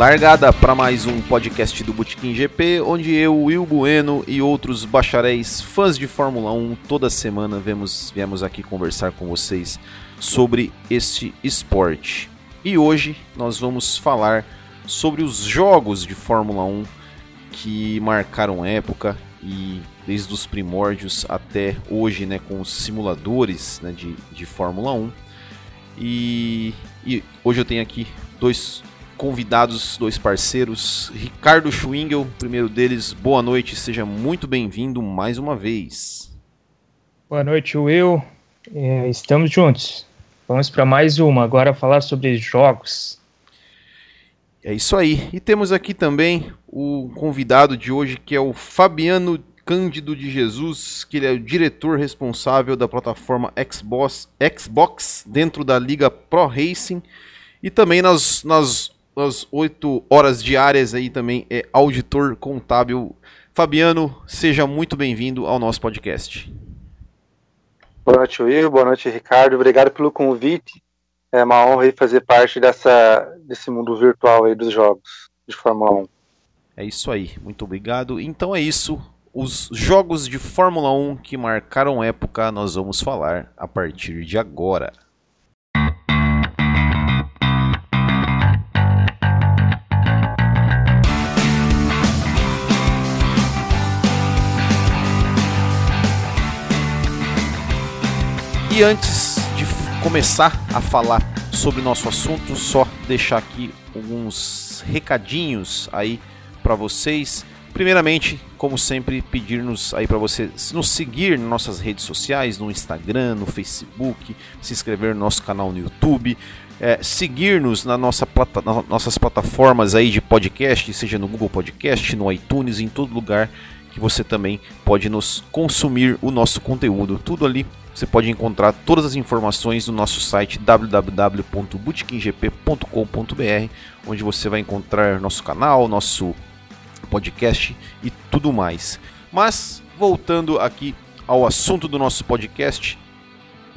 Largada para mais um podcast do Botequim GP, onde eu, Will Bueno e outros bacharéis fãs de Fórmula 1 toda semana vemos, viemos aqui conversar com vocês sobre este esporte. E hoje nós vamos falar sobre os jogos de Fórmula 1 que marcaram época e desde os primórdios até hoje, né, com os simuladores né, de, de Fórmula 1. E, e hoje eu tenho aqui dois convidados, dois parceiros. Ricardo Schwingel, primeiro deles, boa noite, seja muito bem-vindo mais uma vez. Boa noite, Will. É, estamos juntos. Vamos para mais uma, agora falar sobre jogos. É isso aí. E temos aqui também o convidado de hoje, que é o Fabiano Cândido de Jesus, que ele é o diretor responsável da plataforma Xbox, Xbox dentro da Liga Pro Racing. E também nas, nas nas oito horas diárias aí também é auditor contábil. Fabiano, seja muito bem-vindo ao nosso podcast. Boa noite, Will. Boa noite, Ricardo. Obrigado pelo convite. É uma honra fazer parte dessa, desse mundo virtual aí dos jogos de Fórmula 1. É isso aí, muito obrigado. Então é isso. Os jogos de Fórmula 1 que marcaram época, nós vamos falar a partir de agora. E antes de começar a falar sobre nosso assunto, só deixar aqui alguns recadinhos aí para vocês. Primeiramente, como sempre, pedir-nos aí para você nos seguir nas nossas redes sociais, no Instagram, no Facebook, se inscrever no nosso canal no YouTube, é, seguir-nos na nossa plata, nas nossas plataformas aí de podcast, seja no Google Podcast, no iTunes, em todo lugar que você também pode nos consumir o nosso conteúdo. Tudo ali você pode encontrar todas as informações no nosso site www.bootkinggp.com.br, onde você vai encontrar nosso canal, nosso podcast e tudo mais. Mas voltando aqui ao assunto do nosso podcast,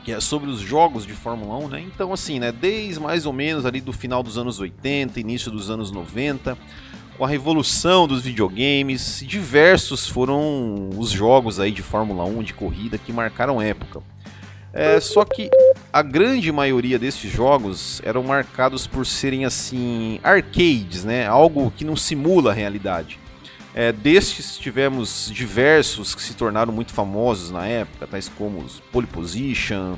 que é sobre os jogos de Fórmula 1, né? Então assim, né, desde mais ou menos ali do final dos anos 80, início dos anos 90, com a revolução dos videogames, diversos foram os jogos aí de Fórmula 1 de corrida que marcaram época. É, só que a grande maioria desses jogos eram marcados por serem assim arcades, né? Algo que não simula a realidade. É, destes tivemos diversos que se tornaram muito famosos na época, tais como os Pole Position,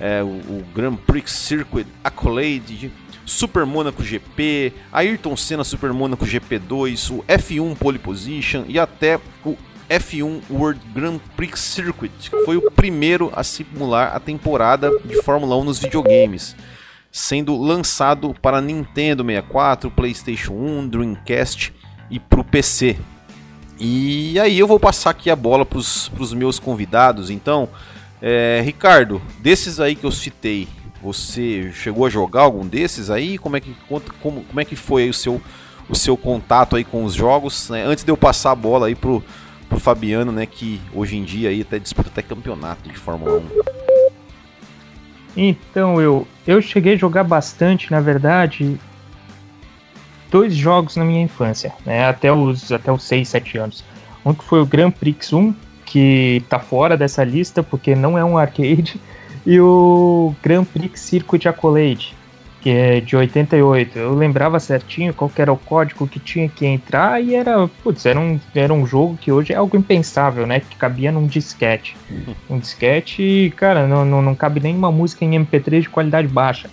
é, o, o, Grand Prix Circuit Accolade, Super Monaco GP, Ayrton Senna Super Monaco GP2, o F1 Pole Position e até o F1 World Grand Prix Circuit, que foi o primeiro a simular a temporada de Fórmula 1 nos videogames, sendo lançado para Nintendo 64, PlayStation 1, Dreamcast e para o PC. E aí eu vou passar aqui a bola para os meus convidados. Então, é, Ricardo, desses aí que eu citei, você chegou a jogar algum desses aí? Como é que, como, como é que foi o seu, o seu contato aí com os jogos? Né? Antes de eu passar a bola aí pro, pro Fabiano, né, que hoje em dia aí até disputa até campeonato de Fórmula 1. Então, eu, eu cheguei a jogar bastante, na verdade, dois jogos na minha infância, né, até os, até os 6, 7 anos. Um que foi o Grand Prix 1, que tá fora dessa lista porque não é um arcade, e o Grand Prix Circuit Accolade, que é de 88. Eu lembrava certinho qual era o código que tinha que entrar e era, putz, era um, era um jogo que hoje é algo impensável, né? Que cabia num disquete. Um disquete, cara, não, não, não cabe nenhuma música em MP3 de qualidade baixa,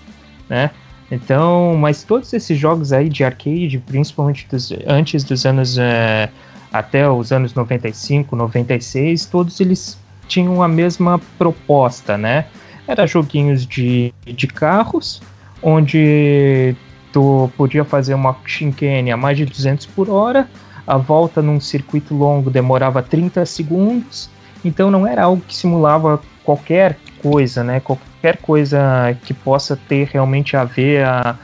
né? Então, mas todos esses jogos aí de arcade, principalmente dos, antes dos anos é, até os anos 95, 96, todos eles tinham a mesma proposta, né? Era joguinhos de, de carros, onde tu podia fazer uma chicane a mais de 200 por hora, a volta num circuito longo demorava 30 segundos, então não era algo que simulava qualquer coisa, né? Qualquer coisa que possa ter realmente a ver a,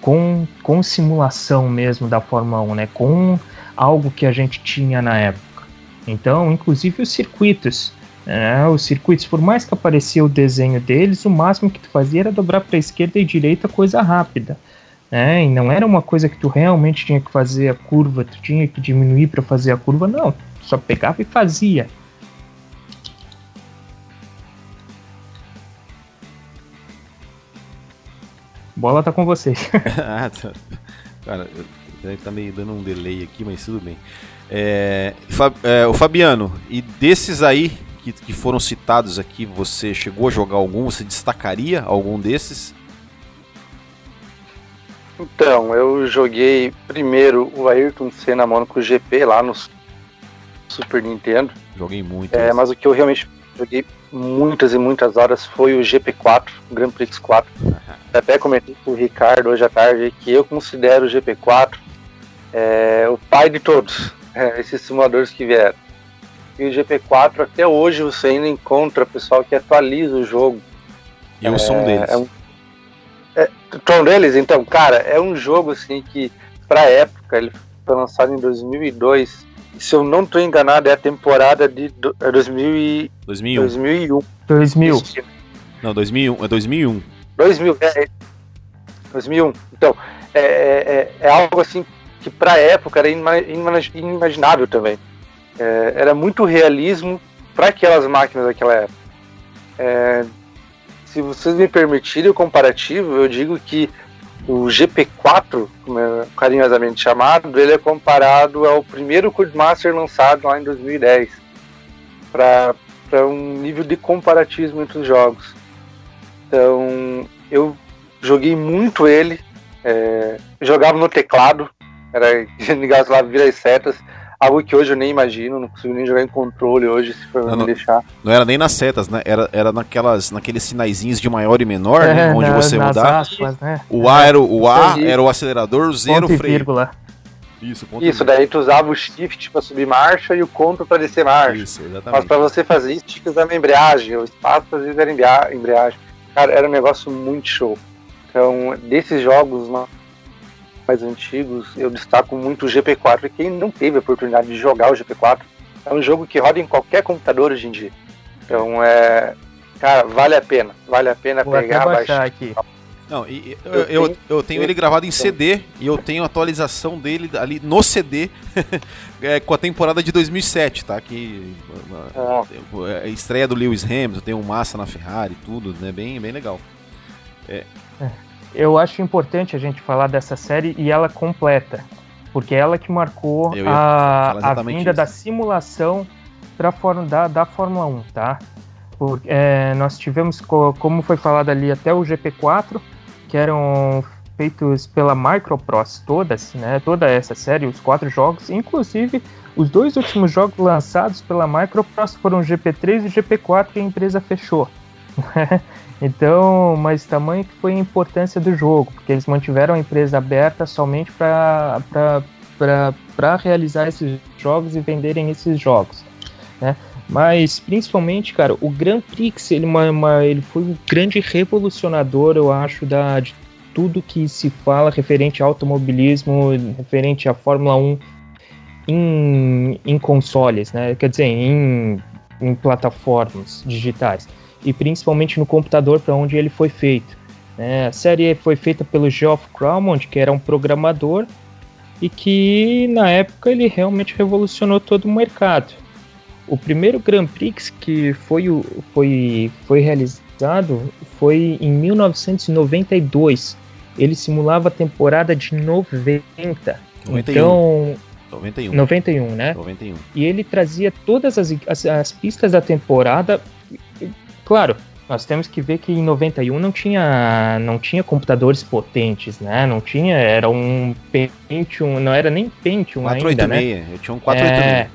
com, com simulação mesmo da Fórmula 1, né? Com algo que a gente tinha na época. Então, inclusive os circuitos. É, os circuitos, por mais que aparecia o desenho deles, o máximo que tu fazia era dobrar para esquerda e direita, coisa rápida. né? E não era uma coisa que tu realmente tinha que fazer a curva, tu tinha que diminuir para fazer a curva, não. Só pegava e fazia. Bola tá com vocês. ah, tá. Cara, tá meio dando um delay aqui, mas tudo bem. É, é, o Fabiano, e desses aí que, que foram citados aqui, você chegou a jogar algum? Você destacaria algum desses? Então, eu joguei primeiro o Ayrton Senna Monaco GP lá no Super Nintendo. Joguei muito. É, mas o que eu realmente joguei muitas e muitas horas foi o GP4, o Grand Prix 4. Até comentei com o Ricardo hoje à tarde que eu considero o GP4 é, o pai de todos, é, esses simuladores que vieram. E o GP4 até hoje você ainda encontra pessoal que atualiza o jogo. E o som é, deles. É um, é, som deles, então, cara, é um jogo assim que, pra época, ele foi lançado em 2002 se eu não estou enganado, é a temporada de do, é 2000 e, 2001. 2001. 2000. Não, 2001. É 2001. 2000, é. 2001. Então, é, é, é algo assim que para a época era inimaginável também. É, era muito realismo para aquelas máquinas daquela época. É, se vocês me permitirem o comparativo, eu digo que o GP4, como é carinhosamente chamado, ele é comparado ao primeiro Codemaster lançado lá em 2010, para um nível de comparatismo entre os jogos. Então, eu joguei muito ele, é, jogava no teclado, era ligar lá, virar as setas, Algo que hoje eu nem imagino, não consigo nem jogar em controle hoje, se for não, me deixar. Não era nem nas setas, né? Era, era naquelas, naqueles sinaizinhos de maior e menor, né? é, né? Onde na, você mudava. Aspas, né? O A, era, o, a era o acelerador, o zero o freio. Vírgula. Isso, ponto Isso, daí tu usava o shift para subir marcha e o control para descer marcha. Isso, exatamente. Mas para você fazer isso, tinha que usar a embreagem, o espaço às vezes era embreagem. Cara, era um negócio muito show. Então, desses jogos, mais antigos, eu destaco muito o GP4. E quem não teve a oportunidade de jogar o GP4, é um jogo que roda em qualquer computador hoje em dia. Então é. Cara, vale a pena. Vale a pena Vou pegar, baixar aqui. Não, e, eu, eu, tenho, eu tenho ele gravado em CD e eu tenho a atualização dele ali no CD é, com a temporada de 2007, tá? Que é, a estreia do Lewis Hamilton, tem um massa na Ferrari, tudo, né? Bem, bem legal. É. eu acho importante a gente falar dessa série e ela completa, porque é ela que marcou a, a vinda isso. da simulação pra, da, da Fórmula 1, tá? Porque, é, nós tivemos, como foi falado ali, até o GP4, que eram feitos pela Microprose todas, né? Toda essa série, os quatro jogos, inclusive os dois últimos jogos lançados pela Microprose foram o GP3 e o GP4 e a empresa fechou. Então, mas tamanho que foi a importância do jogo, porque eles mantiveram a empresa aberta somente para realizar esses jogos e venderem esses jogos, né? Mas principalmente, cara, o Grand Prix ele, uma, uma, ele foi um grande revolucionador, eu acho, da, de tudo que se fala referente ao automobilismo, referente à Fórmula 1 em, em consoles, né? Quer dizer, em, em plataformas digitais e principalmente no computador para onde ele foi feito. É, a série foi feita pelo Geoff Cromond, que era um programador e que na época ele realmente revolucionou todo o mercado. O primeiro Grand Prix que foi, foi, foi realizado foi em 1992. Ele simulava a temporada de 90. 91. Então, 91. 91, né? 91. E ele trazia todas as, as, as pistas da temporada Claro, nós temos que ver que em 91 não tinha, não tinha computadores potentes, né? Não tinha, era um Pentium, não era nem Pentium 486, ainda, né? eu tinha um 486. É,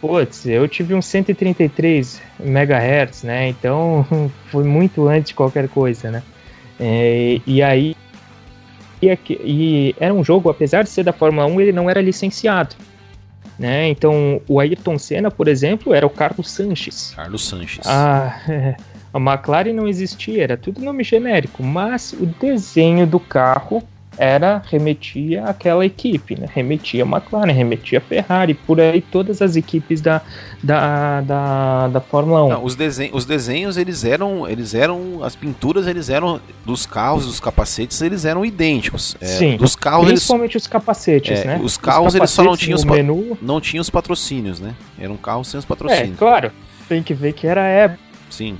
putz, eu tive um 133 MHz, né? Então foi muito antes de qualquer coisa, né? É, e aí e, e era um jogo, apesar de ser da Fórmula 1, ele não era licenciado. Né? Então, o Ayrton Senna, por exemplo, era o Carlos Sanches. Carlos Sanches. A, a McLaren não existia, era tudo nome genérico, mas o desenho do carro era remetia àquela equipe, né? Remetia a McLaren, remetia a Ferrari, por aí todas as equipes da, da, da, da Fórmula 1. Não, os, desenhos, os desenhos, eles eram, eles eram, as pinturas, eles eram dos carros, dos capacetes, eles eram idênticos. É, Sim. Dos carros, principalmente eles, os capacetes, é, né? Os carros, os eles só não tinham os, menu... não tinham os patrocínios, né? Eram carros sem os patrocínios. É, claro. Tem que ver que era época. Sim.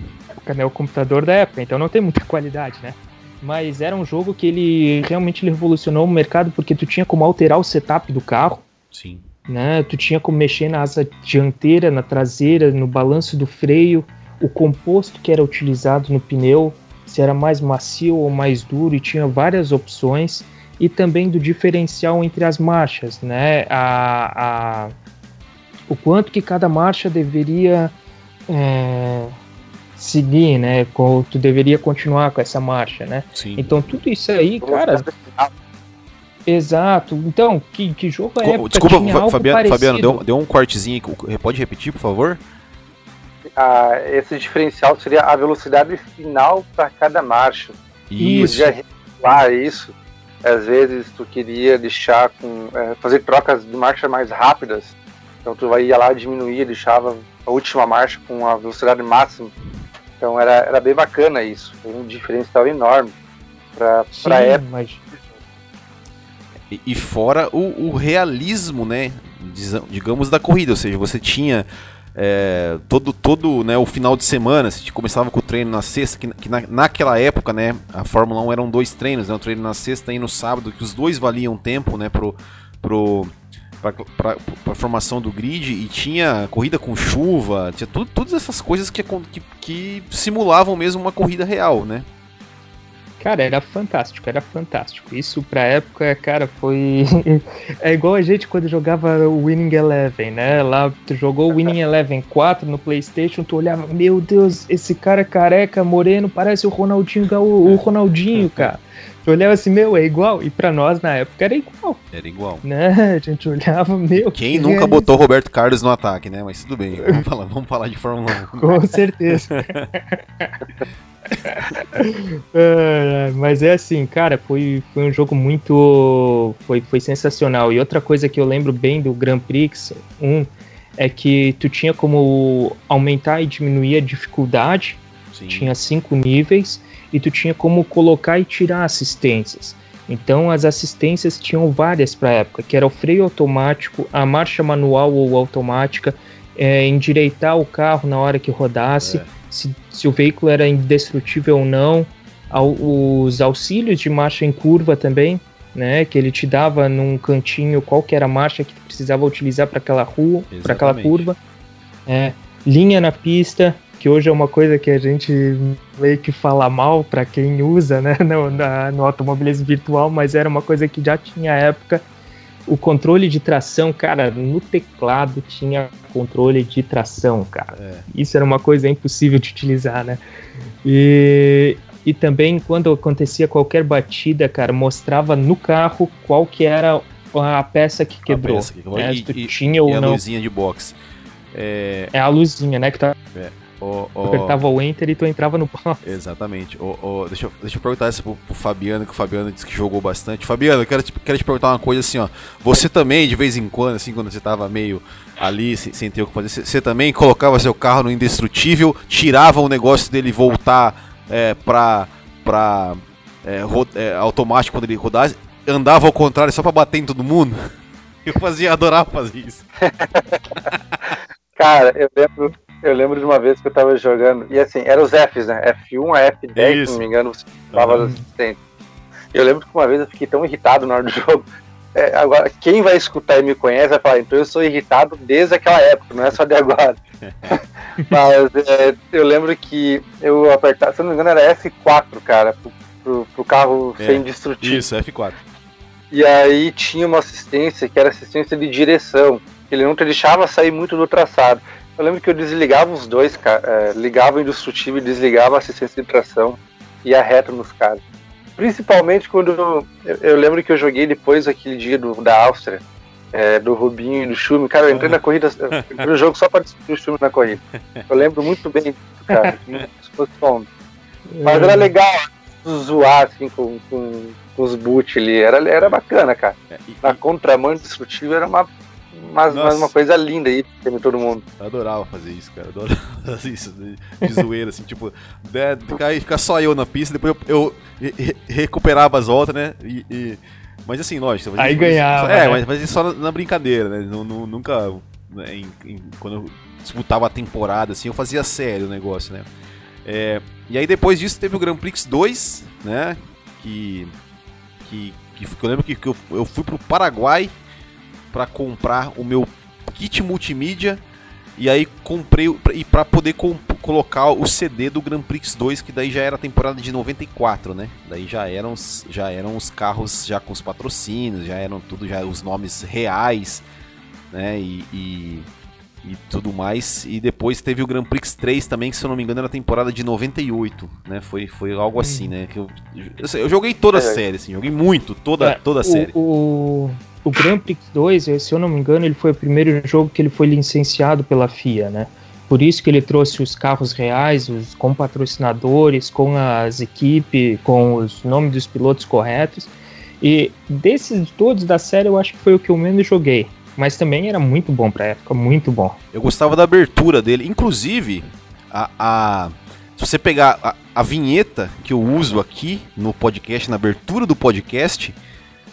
Né, o computador da época, então não tem muita qualidade, né? Mas era um jogo que ele realmente revolucionou o mercado porque tu tinha como alterar o setup do carro. Sim. Né? Tu tinha como mexer na asa dianteira, na traseira, no balanço do freio, o composto que era utilizado no pneu, se era mais macio ou mais duro, e tinha várias opções, e também do diferencial entre as marchas, né? A, a, o quanto que cada marcha deveria é, seguir, né? Tu deveria continuar com essa marcha, né? Sim. Então tudo isso aí, cara. Exato. Então, que, que jogo é Desculpa, Fabiano, Fabiano deu, deu um cortezinho. Pode repetir, por favor? Ah, esse diferencial seria a velocidade final para cada marcha. Isso. Podia regular isso. Às vezes tu queria deixar com é, fazer trocas de marcha mais rápidas. Então tu ia lá diminuir, deixava a última marcha com a velocidade máxima então era, era bem bacana isso. Foi um diferencial enorme para a época. Mas... E, e fora o, o, realismo, né? Digamos, da corrida. Ou seja, você tinha é, todo, todo né, o final de semana, você começava com o treino na sexta, que, que na, naquela época, né? A Fórmula 1 eram dois treinos, né? O treino na sexta e no sábado, que os dois valiam tempo, né? Pro, pro, para a formação do grid e tinha corrida com chuva, tinha tudo, todas essas coisas que, que, que simulavam mesmo uma corrida real, né? Cara, era fantástico, era fantástico. Isso pra época, cara, foi. é igual a gente quando jogava o Winning Eleven, né? Lá tu jogou o Winning Eleven 4 no PlayStation, tu olhava, meu Deus, esse cara careca, moreno, parece o Ronaldinho, o Ronaldinho, cara. Eu olhava assim, meu, é igual. E pra nós na época era igual. Era igual. Né? A gente olhava, meu. Quem que nunca botou Roberto Carlos no ataque, né? Mas tudo bem, vamos falar, vamos falar de Fórmula 1. Com certeza. é, mas é assim, cara, foi, foi um jogo muito. Foi, foi sensacional. E outra coisa que eu lembro bem do Grand Prix 1 é que tu tinha como aumentar e diminuir a dificuldade. Sim. Tinha cinco níveis e tu tinha como colocar e tirar assistências. Então as assistências tinham várias para a época, que era o freio automático, a marcha manual ou automática, é, endireitar o carro na hora que rodasse, é. se, se, o veículo era indestrutível ou não, ao, os auxílios de marcha em curva também, né, que ele te dava num cantinho qual que era a marcha que tu precisava utilizar para aquela rua, para aquela curva, é, linha na pista, que hoje é uma coisa que a gente meio que fala mal para quem usa né, no, na, no automobilismo virtual, mas era uma coisa que já tinha época. O controle de tração, cara, no teclado tinha controle de tração, cara. É. Isso era uma coisa impossível de utilizar, né? E, e também quando acontecia qualquer batida, cara, mostrava no carro qual que era a peça que quebrou. A peça que quebrou. Né? E, tinha ou e a não. luzinha de box. É... é a luzinha, né? Que tá... É. Oh, oh. Apertava o Enter e tu entrava no pau. Exatamente. Oh, oh, deixa, eu, deixa eu perguntar isso pro, pro, Fabiano, que o Fabiano disse que jogou bastante. Fabiano, eu quero te, quero te perguntar uma coisa assim, ó. Você também, de vez em quando, assim, quando você tava meio ali, sem, sem ter o que fazer, você, você também colocava seu carro no indestrutível, tirava o negócio dele voltar é, pra, pra é, é, automático quando ele rodasse, andava ao contrário só pra bater em todo mundo? Eu fazia, adorava fazer isso. Cara, eu lembro eu lembro de uma vez que eu tava jogando, e assim, eram os Fs, né? F1 a F10, Isso. se não me engano, você falava uhum. assistentes. Eu lembro que uma vez eu fiquei tão irritado na hora do jogo. É, agora, quem vai escutar e me conhece vai falar, então eu sou irritado desde aquela época, não é só de agora. Mas é, eu lembro que eu apertava, se não me engano, era F4, cara, pro, pro, pro carro é, ser indestrutível. Isso, F4. E aí tinha uma assistência que era assistência de direção, que ele não te deixava sair muito do traçado. Eu lembro que eu desligava os dois, é, ligava o indestrutível e desligava a assistência de tração e a reto nos caras. Principalmente quando eu, eu, lembro que eu joguei depois aquele dia do, da Áustria, é, do Rubinho e do Schumi. Cara, eu entrei na corrida, entrei no jogo só para discutir o Schumi na corrida. Eu lembro muito bem disso, cara. Mas era legal. zoar assim com, com, com os boot ali. Era, era bacana, cara. É, Na contramão indestrutível era uma, uma, uma coisa linda aí pra todo mundo. Eu adorava fazer isso, cara. Adorava fazer isso de, de zoeira, assim, tipo, né, ficar só eu na pista, depois eu, eu re recuperava as voltas, né? E, e, mas assim, lógico. Aí ganhava. É, né? mas só na, na, brincadeira, né? Não, não, nunca. Né, em, em, quando eu disputava a temporada, assim, eu fazia sério o negócio, né? É, e aí depois disso teve o Grand Prix 2, né? Que. Que, que eu lembro que, que eu, eu fui pro Paraguai para comprar o meu kit multimídia e aí comprei e para poder colocar o CD do Grand Prix 2, que daí já era a temporada de 94, né? Daí já eram já eram os carros já com os patrocínios, já eram tudo já os nomes reais, né? E, e e tudo mais. E depois teve o Grand Prix 3 também, que se eu não me engano era a temporada de 98, né? Foi, foi algo assim, né? Que eu, eu, eu joguei toda a é. série, assim, joguei muito, toda, é, toda a série. O, o Grand Prix 2, se eu não me engano, ele foi o primeiro jogo que ele foi licenciado pela FIA, né? Por isso que ele trouxe os carros reais, os com patrocinadores, com as equipes, com os nomes dos pilotos corretos. E desses todos da série, eu acho que foi o que eu menos joguei mas também era muito bom pra época, muito bom. Eu gostava da abertura dele, inclusive a, a se você pegar a, a, vinheta que eu uso aqui no podcast, na abertura do podcast,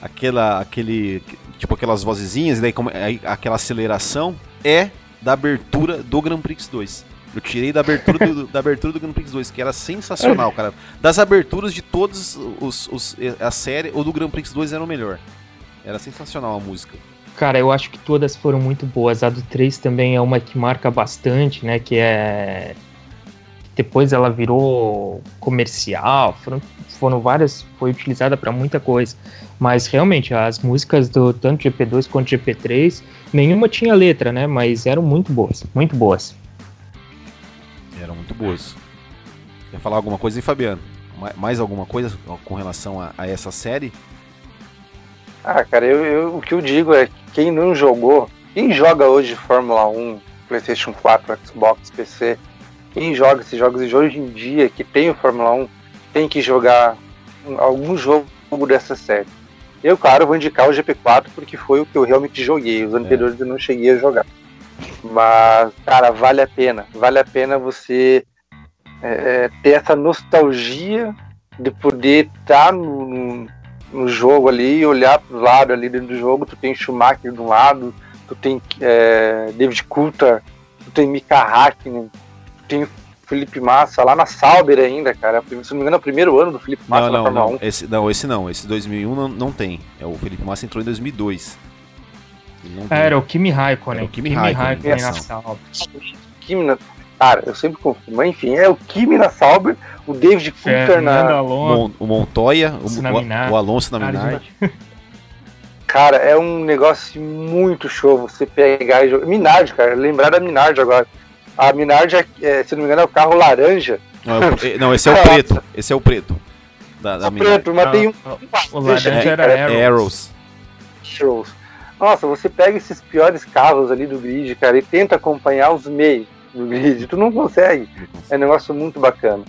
aquela aquele tipo aquelas vozezinhas, daí como, aí, aquela aceleração é da abertura do Grand Prix 2. Eu tirei da abertura do, da abertura do Grand Prix 2, que era sensacional, cara. Das aberturas de todos os, os a série, o do Grand Prix 2 era o melhor. Era sensacional a música. Cara, eu acho que todas foram muito boas. A do 3 também é uma que marca bastante, né? Que é. Depois ela virou comercial, foram, foram várias, foi utilizada para muita coisa. Mas realmente, as músicas do tanto GP2 quanto GP3, nenhuma tinha letra, né? Mas eram muito boas, muito boas. Eram muito boas. Quer falar alguma coisa aí, Fabiano? Mais alguma coisa com relação a, a essa série? Ah, cara, eu, eu, o que eu digo é que quem não jogou, quem joga hoje Fórmula 1, PlayStation 4, Xbox, PC, quem joga esses jogos de hoje em dia que tem o Fórmula 1, tem que jogar algum jogo dessa série. Eu, claro, vou indicar o GP4 porque foi o que eu realmente joguei. Os anteriores é. eu não cheguei a jogar. Mas, cara, vale a pena. Vale a pena você é, ter essa nostalgia de poder estar tá no, no jogo ali, olhar pro lado ali dentro do jogo, tu tem Schumacher de um lado, tu tem é, David Coulter, tu tem Mika Hakkinen, tem Felipe Massa lá na Sauber ainda, cara. Se não me engano, é o primeiro ano do Felipe Massa não, não, na Fórmula não. 1. Esse, não, esse não. Esse 2001 não, não tem. É o Felipe Massa entrou em 2002. É, era o Kimi Raikkonen. Era o Kimi, Kimi Raikkonen, Raikkonen na Sauber. Kimi, cara, eu sempre confundo. Mas enfim, é o Kimi na Sauber, o David Coulter na. Mon, o Montoya, o, o, o, Alonso na Minardi. Cara, é um negócio muito show você pegar e jogar. Minardi, cara, lembrar da Minardi agora. A Minardi, é, é, se não me engano, é o carro laranja. Não, é, não esse é o preto. Esse é o preto. Da, da o preto, mas tem um. O laranja era Arrows. Arrows. Nossa, você pega esses piores carros ali do grid, cara, e tenta acompanhar os meios do grid. Tu não consegue. É um negócio muito bacana.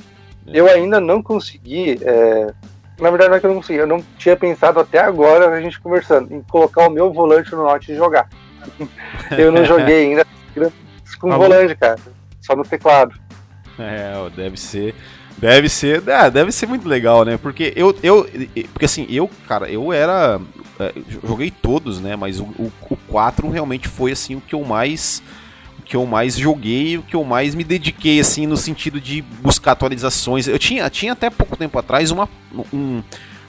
Eu ainda não consegui. É... Na verdade, não é que eu não consegui. Eu não tinha pensado até agora, a gente conversando, em colocar o meu volante no Note e jogar. eu não joguei ainda com ah, volante, cara. Só no teclado. É, deve ser. Deve ser, é, deve ser muito legal, né? Porque eu, eu, porque assim, eu, cara, eu era, é, joguei todos, né? Mas o, o, o 4 realmente foi assim o que eu mais que eu mais joguei, o que eu mais me dediquei, assim, no sentido de buscar atualizações. Eu tinha, tinha até pouco tempo atrás uma, um,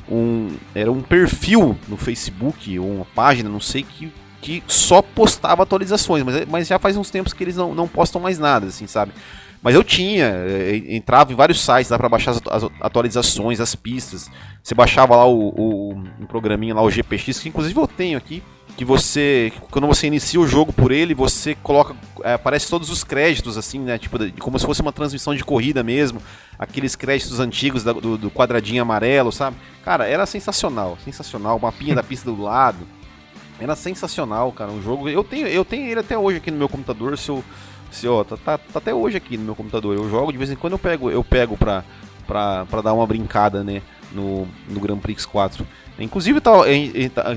um, era um perfil no Facebook, ou uma página, não sei, que, que só postava atualizações, mas, mas já faz uns tempos que eles não, não postam mais nada, assim, sabe? Mas eu tinha, eh, entrava em vários sites, dá para baixar as atualizações, as pistas. Você baixava lá o, o um programinha lá, o GPX, que inclusive eu tenho aqui que você quando você inicia o jogo por ele você coloca é, aparece todos os créditos assim né tipo como se fosse uma transmissão de corrida mesmo aqueles créditos antigos da, do, do, quadradinho amarelo sabe cara era sensacional sensacional o mapinha da pista do lado era sensacional cara um jogo eu tenho eu tenho ele até hoje aqui no meu computador se eu se ó tá, tá, tá até hoje aqui no meu computador eu jogo de vez em quando eu pego eu pego para para dar uma brincada, né, no, no Grand Prix 4. Inclusive, tava,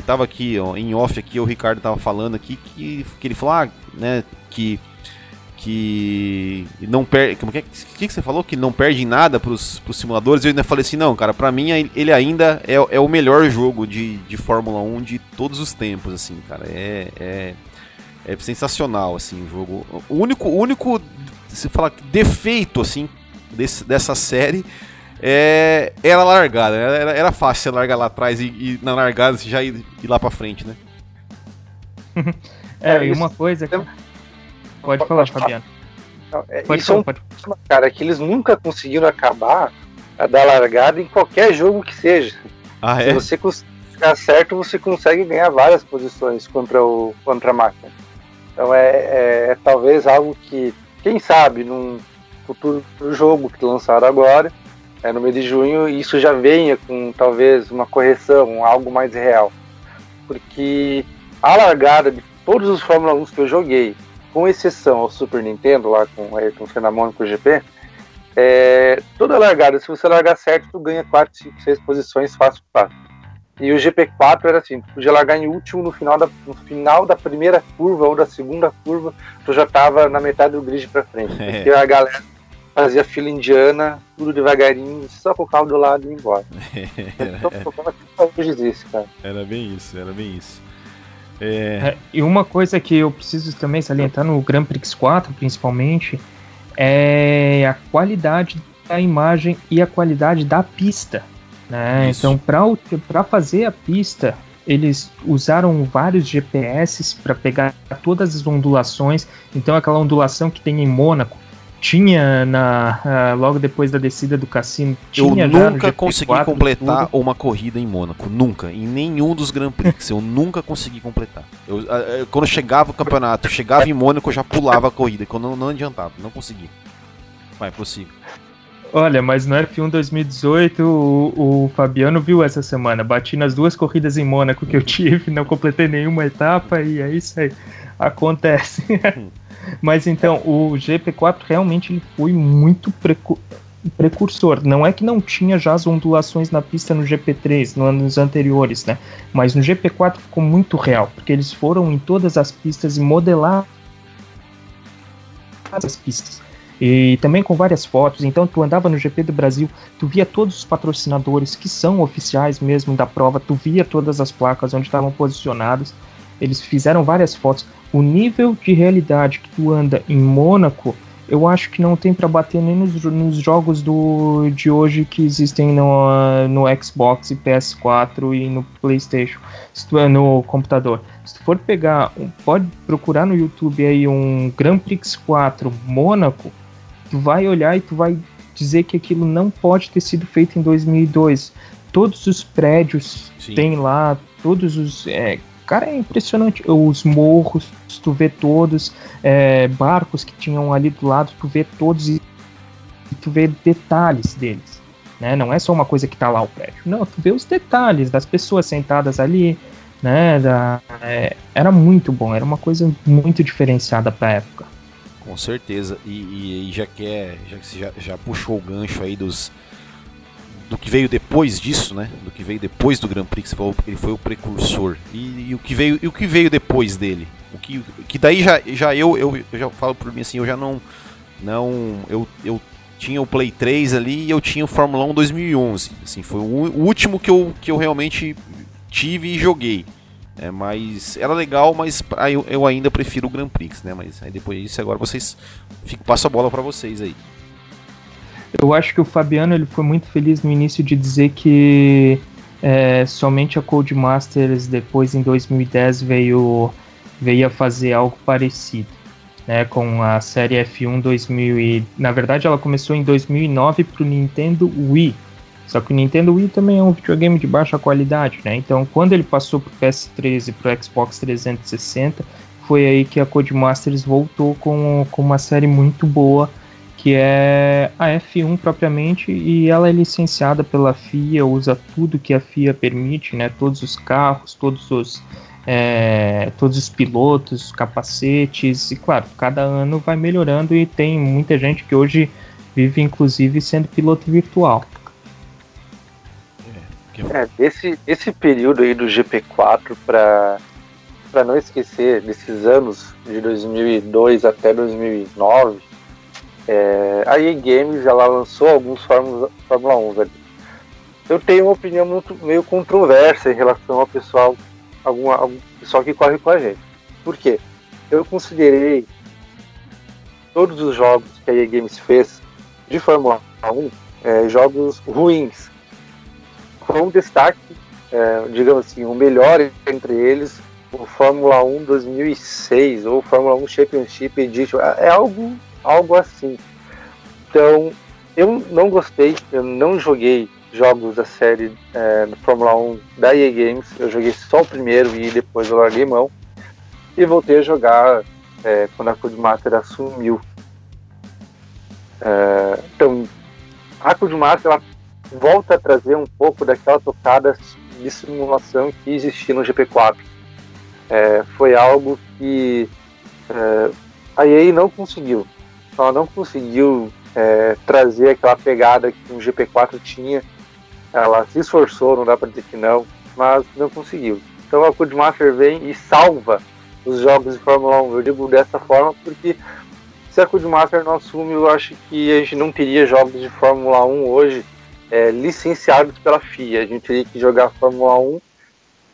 tava aqui, ó, em off aqui, o Ricardo tava falando aqui que, que ele falou, ah, né, que que não perde. Como que, é, que, que você falou? Que não perde nada pros, pros simuladores. Eu ainda falei assim, não, cara, pra mim ele ainda é, é o melhor jogo de, de Fórmula 1 de todos os tempos, assim, cara. É, é, é sensacional, assim, o jogo. O único, único se falar defeito, assim, desse, dessa série é, era largada. Era, era fácil você largar lá atrás e, e na largada você já ir, ir lá pra frente, né? é, e uma coisa que Pode falar, Fabiano. Não, é, pode isso falar, é um, cara, que eles nunca conseguiram acabar a da largada em qualquer jogo que seja. Ah, é? Se você ficar certo, você consegue ganhar várias posições contra, o, contra a máquina. Então é, é, é talvez algo que, quem sabe, num futuro jogo que lançaram agora, é, no mês de junho, isso já venha com talvez uma correção, algo mais real. Porque a largada de todos os Fórmula 1 que eu joguei, com exceção ao Super Nintendo, lá com o Ayrton Senna Mônaco GP, é, toda largada, se você largar certo, tu ganha 4, 5, 6 posições fácil, fácil. E o GP4 era assim, tu podia largar em último no final da, no final da primeira curva ou da segunda curva, tu já tava na metade do grid para frente. É. Porque a galera fazia fila indiana, tudo devagarinho, só com o carro do lado e ir embora. então, como existe, cara. Era bem isso, era bem isso. É... E uma coisa que eu preciso também salientar no Grand Prix 4, principalmente, é a qualidade da imagem e a qualidade da pista. Né? Então, para fazer a pista, eles usaram vários GPS para pegar todas as ondulações. Então, aquela ondulação que tem em Mônaco, tinha na uh, logo depois da descida do cassino. eu nunca consegui completar uma corrida em Mônaco, nunca, em nenhum dos Grand Prix, eu nunca consegui completar. Eu, uh, quando chegava o campeonato, chegava em Mônaco, eu já pulava a corrida, quando não, não adiantava, não consegui. Vai, prossiga. Olha, mas no F1 2018 o, o, Fabiano viu essa semana. Bati nas duas corridas em Mônaco que eu tive, não completei nenhuma etapa e é isso aí. Acontece. Mas então, o GP4 realmente ele foi muito precu precursor. Não é que não tinha já as ondulações na pista no GP3, nos anos anteriores, né? Mas no GP4 ficou muito real, porque eles foram em todas as pistas e modelar as pistas. E também com várias fotos. Então, tu andava no GP do Brasil, tu via todos os patrocinadores que são oficiais mesmo da prova, tu via todas as placas onde estavam posicionadas. Eles fizeram várias fotos o nível de realidade que tu anda em Mônaco, eu acho que não tem para bater nem nos, nos, jogos do, de hoje que existem no, no Xbox e PS4 e no PlayStation, se tu é no computador. Se tu for pegar, pode procurar no YouTube aí um Grand Prix 4 Mônaco, tu vai olhar e tu vai dizer que aquilo não pode ter sido feito em 2002. Todos os prédios Sim. tem lá, todos os é, Cara, é impressionante. Os morros, tu vê todos, é, barcos que tinham ali do lado, tu vê todos e tu vê detalhes deles. Né? Não é só uma coisa que tá lá o prédio. Não, tu vê os detalhes das pessoas sentadas ali, né? Da, é, era muito bom, era uma coisa muito diferenciada pra época. Com certeza. E, e, e já que já já, já puxou o gancho aí dos do que veio depois disso, né? Do que veio depois do Grand Prix, ele foi o precursor. E, e, o que veio e o que veio depois dele? O que, que daí já, já eu, eu, eu já falo por mim assim, eu já não não eu, eu tinha o Play 3 ali e eu tinha o Fórmula 1 2011. Assim, foi o, último que eu, que eu realmente tive e joguei. É, mas era legal, mas eu, eu ainda prefiro o Grand Prix, né? Mas aí depois disso agora vocês fico passo a bola para vocês aí. Eu acho que o Fabiano ele foi muito feliz no início de dizer que é, somente a Codemasters depois em 2010 veio veio a fazer algo parecido, né, com a série F1 2000 e, na verdade ela começou em 2009 para o Nintendo Wii. Só que o Nintendo Wii também é um videogame de baixa qualidade, né? Então, quando ele passou para o PS3 e para o Xbox 360, foi aí que a Codemasters voltou com, com uma série muito boa que é a F1 propriamente, e ela é licenciada pela FIA, usa tudo que a FIA permite, né? Todos os carros, todos os é, todos os pilotos, capacetes, e claro, cada ano vai melhorando e tem muita gente que hoje vive inclusive sendo piloto virtual. É, desse, esse período aí do GP4 para para não esquecer desses anos de 2002 até 2009, é, a EA Games ela lançou alguns Fórmula, Fórmula 1, velho. Eu tenho uma opinião muito meio controversa em relação ao pessoal, algum pessoal que corre com a gente. Por quê? Eu considerei todos os jogos que a EA Games fez de Fórmula 1 é, jogos ruins. Com destaque, é, digamos assim, o melhor entre eles, o Fórmula 1 2006 ou Fórmula 1 Championship Edition. É, é algo, algo assim. Então, eu não gostei, eu não joguei jogos da série é, Fórmula 1 da EA Games. Eu joguei só o primeiro e depois eu larguei mão. E voltei a jogar é, quando a Codemaster assumiu. É, então, a Codemaster ela volta a trazer um pouco daquela tocada de simulação que existia no GP4. É, foi algo que é, a EA não conseguiu. Ela não conseguiu é, trazer aquela pegada que o GP4 tinha. Ela se esforçou, não dá para dizer que não, mas não conseguiu. Então a Codemaster vem e salva os jogos de Fórmula 1. Eu digo dessa forma porque se a Codemaster não assume, eu acho que a gente não teria jogos de Fórmula 1 hoje é, licenciados pela FIA. A gente teria que jogar Fórmula 1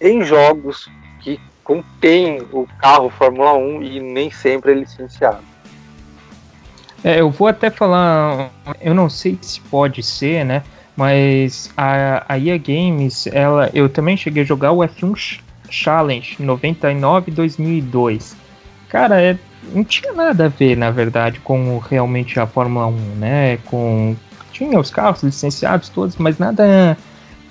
em jogos que contêm o carro Fórmula 1 e nem sempre é licenciado. É, eu vou até falar, eu não sei se pode ser, né? Mas a, a EA Games, ela, eu também cheguei a jogar o F1 Challenge 99 2002. Cara, é, não tinha nada a ver, na verdade, com realmente a Fórmula 1, né? Com tinha os carros licenciados todos, mas nada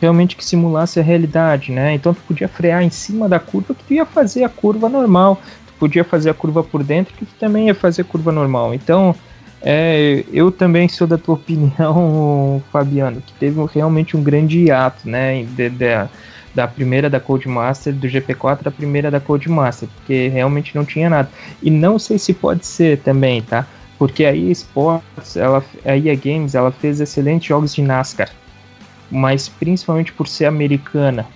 realmente que simulasse a realidade, né? Então tu podia frear em cima da curva, que tu ia fazer a curva normal, tu podia fazer a curva por dentro, que tu também ia fazer a curva normal. Então, é, eu também sou da tua opinião, Fabiano, que teve realmente um grande hiato, né? De, de, da primeira da Codemaster, do GP4 a primeira da Codemaster, porque realmente não tinha nada. E não sei se pode ser também, tá? Porque a EA Sports, ela, a EA Games, ela fez excelentes jogos de NASCAR, mas principalmente por ser americana.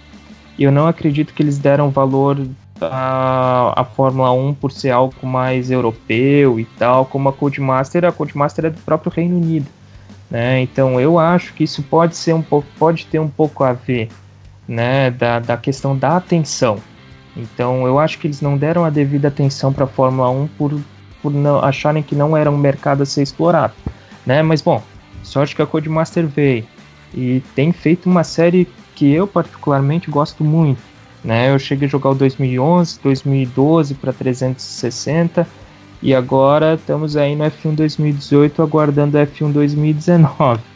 Eu não acredito que eles deram valor à, à Fórmula 1 por ser algo mais europeu e tal, como a Codemaster, a Codemaster é do próprio Reino Unido. Né? Então eu acho que isso pode ser um pouco, pode ter um pouco a ver né, da, da questão da atenção. Então eu acho que eles não deram a devida atenção para a Fórmula 1 por, por não, acharem que não era um mercado a ser explorado. Né? Mas bom, sorte que a Codemaster veio e tem feito uma série que eu particularmente gosto muito. Né? Eu cheguei a jogar o 2011, 2012 para 360 e agora estamos aí no F1 2018 aguardando o F1 2019.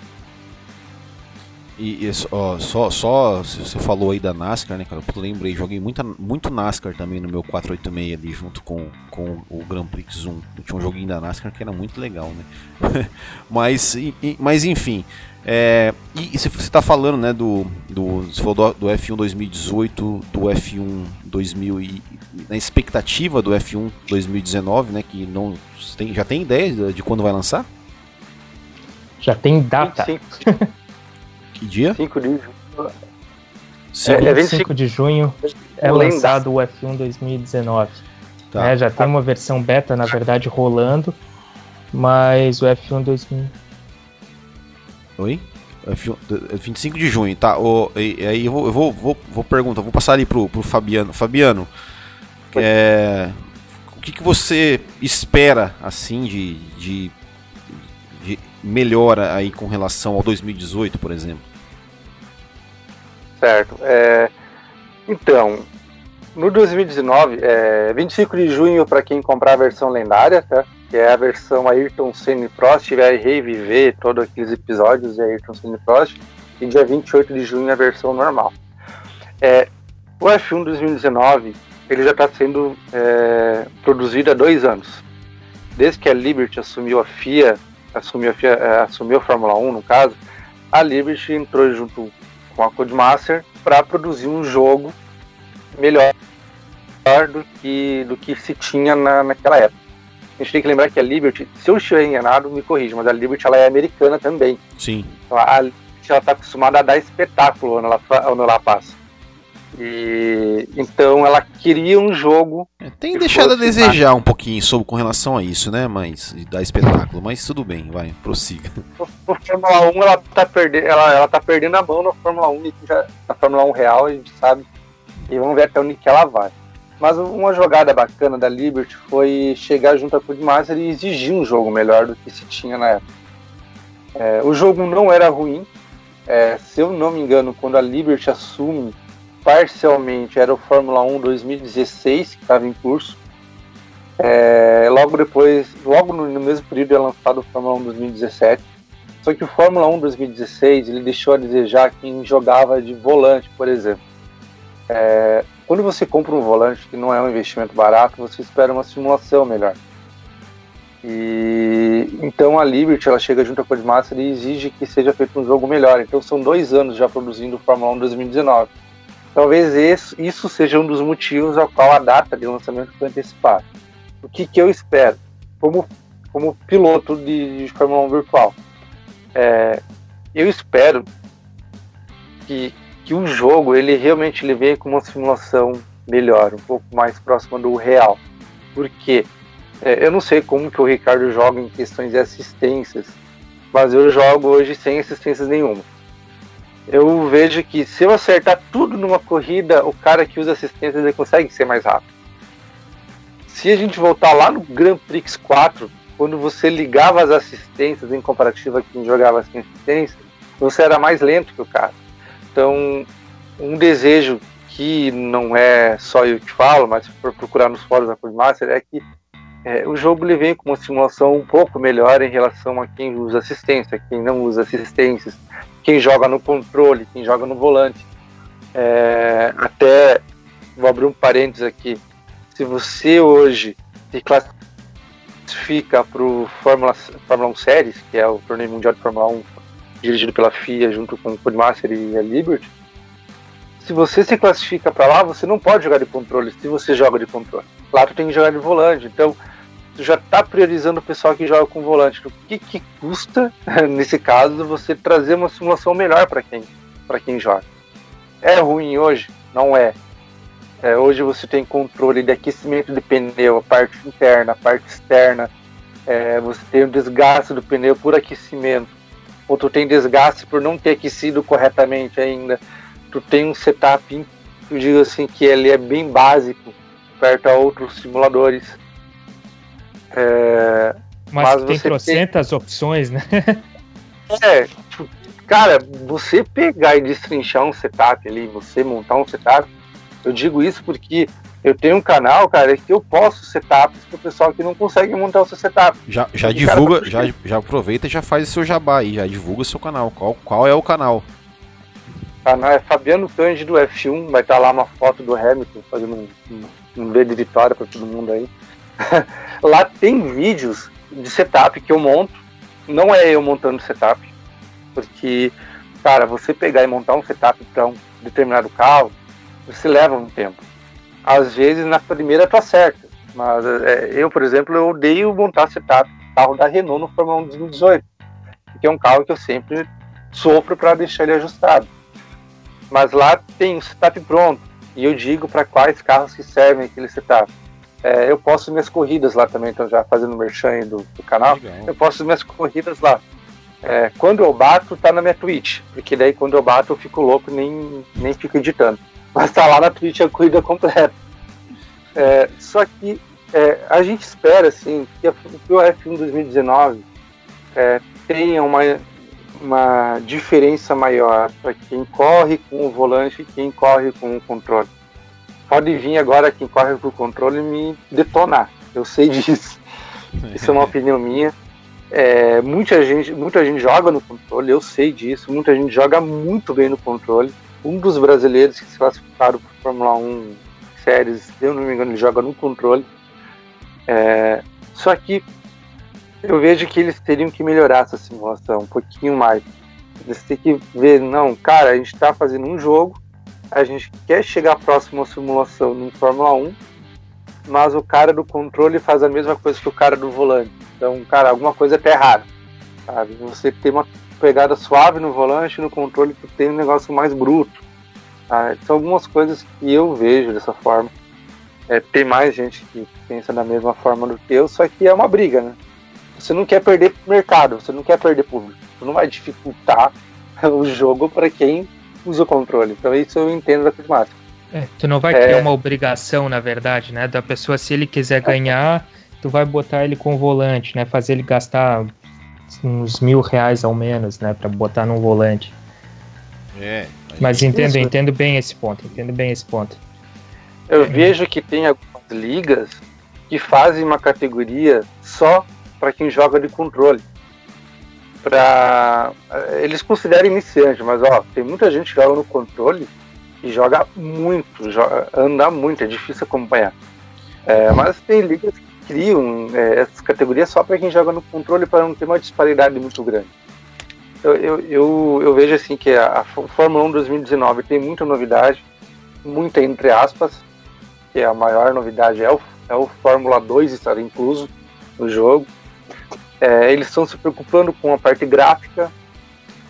E, e ó, só, só você falou aí da NASCAR, né, cara? Eu lembrei, joguei muita, muito NASCAR também no meu 486 ali, junto com, com o Grand Prix 1. Eu tinha um joguinho da NASCAR que era muito legal, né? mas, e, mas enfim. É, e, você está falando, né, do, do, você falou do, do, F1 2018, do F1 2000 e na expectativa do F1 2019, né, que não tem, já tem ideia de quando vai lançar? Já tem data. Que dia? 5 de junho. é, é 25 de junho é lançado o F1 2019. Tá. É, já tem uma versão beta, na verdade, rolando, mas o F1 2000. Oi? F1, 25 de junho, tá? O, e, aí eu vou, eu vou, vou, vou perguntar, vou passar ali pro, pro Fabiano. Fabiano, é, o que, que você espera, assim, de, de de melhora aí com relação ao 2018, por exemplo? Certo. É, então, no 2019, é, 25 de junho para quem comprar a versão lendária, tá? que é a versão Ayrton Senna Prost, vai reviver todos aqueles episódios de Ayrton Senna Prost, e dia 28 de junho a versão normal. É, o F1 2019 ele já está sendo é, produzido há dois anos. Desde que a Liberty assumiu a FIA assumiu, é, assumiu a Fórmula 1, no caso, a Liberty entrou junto com a Codemaster para produzir um jogo melhor do que, do que se tinha na, naquela época. a gente tem que lembrar que a Liberty, se eu estiver enganado, me corrija, mas a Liberty ela é americana também. Sim. Então, a Liberty está acostumada a dar espetáculo onde ela, onde ela passa. E então ela queria um jogo. É, tem deixado a desejar um pouquinho sobre com relação a isso, né? Mas dá espetáculo, mas tudo bem, vai, prossiga. No Fórmula 1 ela tá perdendo, ela, ela tá perdendo a mão na Fórmula 1, já, na Fórmula 1 real, a gente sabe. E vamos ver até onde que ela vai. Mas uma jogada bacana da Liberty foi chegar junto a Codemaster e exigir um jogo melhor do que se tinha na época. É, o jogo não era ruim. É, se eu não me engano, quando a Liberty assume parcialmente era o Fórmula 1 2016 que estava em curso. É, logo depois, logo no, mesmo período é lançado o Fórmula 1 2017. Só que o Fórmula 1 2016 ele deixou a desejar quem jogava de volante, por exemplo. É, quando você compra um volante que não é um investimento barato, você espera uma simulação melhor. E então a Liberty ela chega junto à Codemaster e exige que seja feito um jogo melhor. Então são dois anos já produzindo o Fórmula 1 2019 Talvez isso seja um dos motivos ao qual a data de lançamento foi antecipada. O que, que eu espero? Como, como piloto de, de Fórmula 1 virtual, é, eu espero que, que o jogo ele realmente ele venha com uma simulação melhor, um pouco mais próxima do real. Porque é, eu não sei como que o Ricardo joga em questões de assistências, mas eu jogo hoje sem assistências nenhuma eu vejo que se eu acertar tudo numa corrida, o cara que usa assistência ele consegue ser mais rápido. Se a gente voltar lá no Grand Prix 4, quando você ligava as assistências em comparativo a quem jogava sem assistência, você era mais lento que o cara. Então, um desejo que não é só eu que falo, mas se for procurar nos fóruns da Codemaster, é que é, o jogo ele vem com uma simulação um pouco melhor em relação a quem usa assistência, quem não usa assistências, quem joga no controle, quem joga no volante. É, até vou abrir um parênteses aqui. Se você hoje se classifica para o Fórmula, Fórmula 1 Series, que é o torneio mundial de Fórmula 1 dirigido pela FIA junto com o Codemaster e a Liberty, se você se classifica para lá, você não pode jogar de controle se você joga de controle. Lá tu tem que jogar de volante. Então, tu já está priorizando o pessoal que joga com volante. O que, que custa, nesse caso, você trazer uma simulação melhor para quem, quem joga? É ruim hoje? Não é. é. Hoje você tem controle de aquecimento de pneu, a parte interna, a parte externa. É, você tem o desgaste do pneu por aquecimento. Ou tu tem desgaste por não ter aquecido corretamente ainda. Tu tem um setup, eu digo assim, que ele é bem básico, perto a outros simuladores é, mas, mas tem trocentas tem... opções, né? É, tipo, cara, você pegar e destrinchar um setup ali, você montar um setup, eu digo isso porque eu tenho um canal, cara, que eu posto setups pro pessoal que não consegue montar o seu setup. Já, já divulga, cara, já, já aproveita e já faz o seu jabá aí, já divulga o seu canal. Qual, qual é o canal? O canal é Fabiano Tange do F1, vai estar lá uma foto do Hamilton fazendo um, um, um dedo de vitória para todo mundo aí. Lá tem vídeos de setup que eu monto. Não é eu montando setup, porque, cara, você pegar e montar um setup para um determinado carro, você leva um tempo. Às vezes na primeira tá certo, mas é, eu, por exemplo, eu odeio montar setup carro da Renault no Fórmula 1 2018, que é um carro que eu sempre sofro para deixar ele ajustado. Mas lá tem um setup pronto e eu digo para quais carros que servem aquele setup. É, eu posto minhas corridas lá também, então já fazendo merchan do, do canal. Legal. Eu posto minhas corridas lá. É, quando eu bato, tá na minha Twitch, porque daí quando eu bato eu fico louco nem nem fico editando. Mas tá lá na Twitch a corrida completa. É, só que é, a gente espera assim que, que o F1 2019 é, tenha uma, uma diferença maior para quem corre com o volante e quem corre com o controle pode vir agora quem corre pro controle me detonar. Eu sei disso. Isso é uma opinião minha. É, muita, gente, muita gente joga no controle, eu sei disso. Muita gente joga muito bem no controle. Um dos brasileiros que se classificaram para Fórmula 1 séries, se eu não me engano, ele joga no controle. É, só que eu vejo que eles teriam que melhorar essa simulação um pouquinho mais. Eles têm que ver, não, cara, a gente está fazendo um jogo a gente quer chegar próximo à simulação no Fórmula 1 mas o cara do controle faz a mesma coisa que o cara do volante. Então, cara, alguma coisa tá errada. Sabe? Você tem uma pegada suave no volante, no controle tu tem um negócio mais bruto. Tá? São algumas coisas que eu vejo dessa forma. É, tem mais gente que pensa da mesma forma do que eu, só que é uma briga, né? Você não quer perder mercado, você não quer perder público. Você não vai dificultar o jogo para quem usa o controle. Então isso eu entendo da Prismática. É, tu não vai é... criar uma obrigação, na verdade, né? Da pessoa, se ele quiser ganhar, tu vai botar ele com o volante, né? Fazer ele gastar uns mil reais ao menos, né? Pra botar no volante. É. Mas entendo, entendo bem esse ponto, entendo bem esse ponto. Eu é. vejo que tem algumas ligas que fazem uma categoria só para quem joga de controle. Pra... Eles consideram iniciante, mas ó, tem muita gente que joga no controle e joga muito, joga, anda muito, é difícil acompanhar. É, mas tem ligas que criam é, essas categorias só para quem joga no controle para não ter uma disparidade muito grande. Eu, eu, eu, eu vejo assim que a, a Fórmula 1 2019 tem muita novidade, muita entre aspas, que a maior novidade é o, é o Fórmula 2 estar incluso no jogo. É, eles estão se preocupando com a parte gráfica,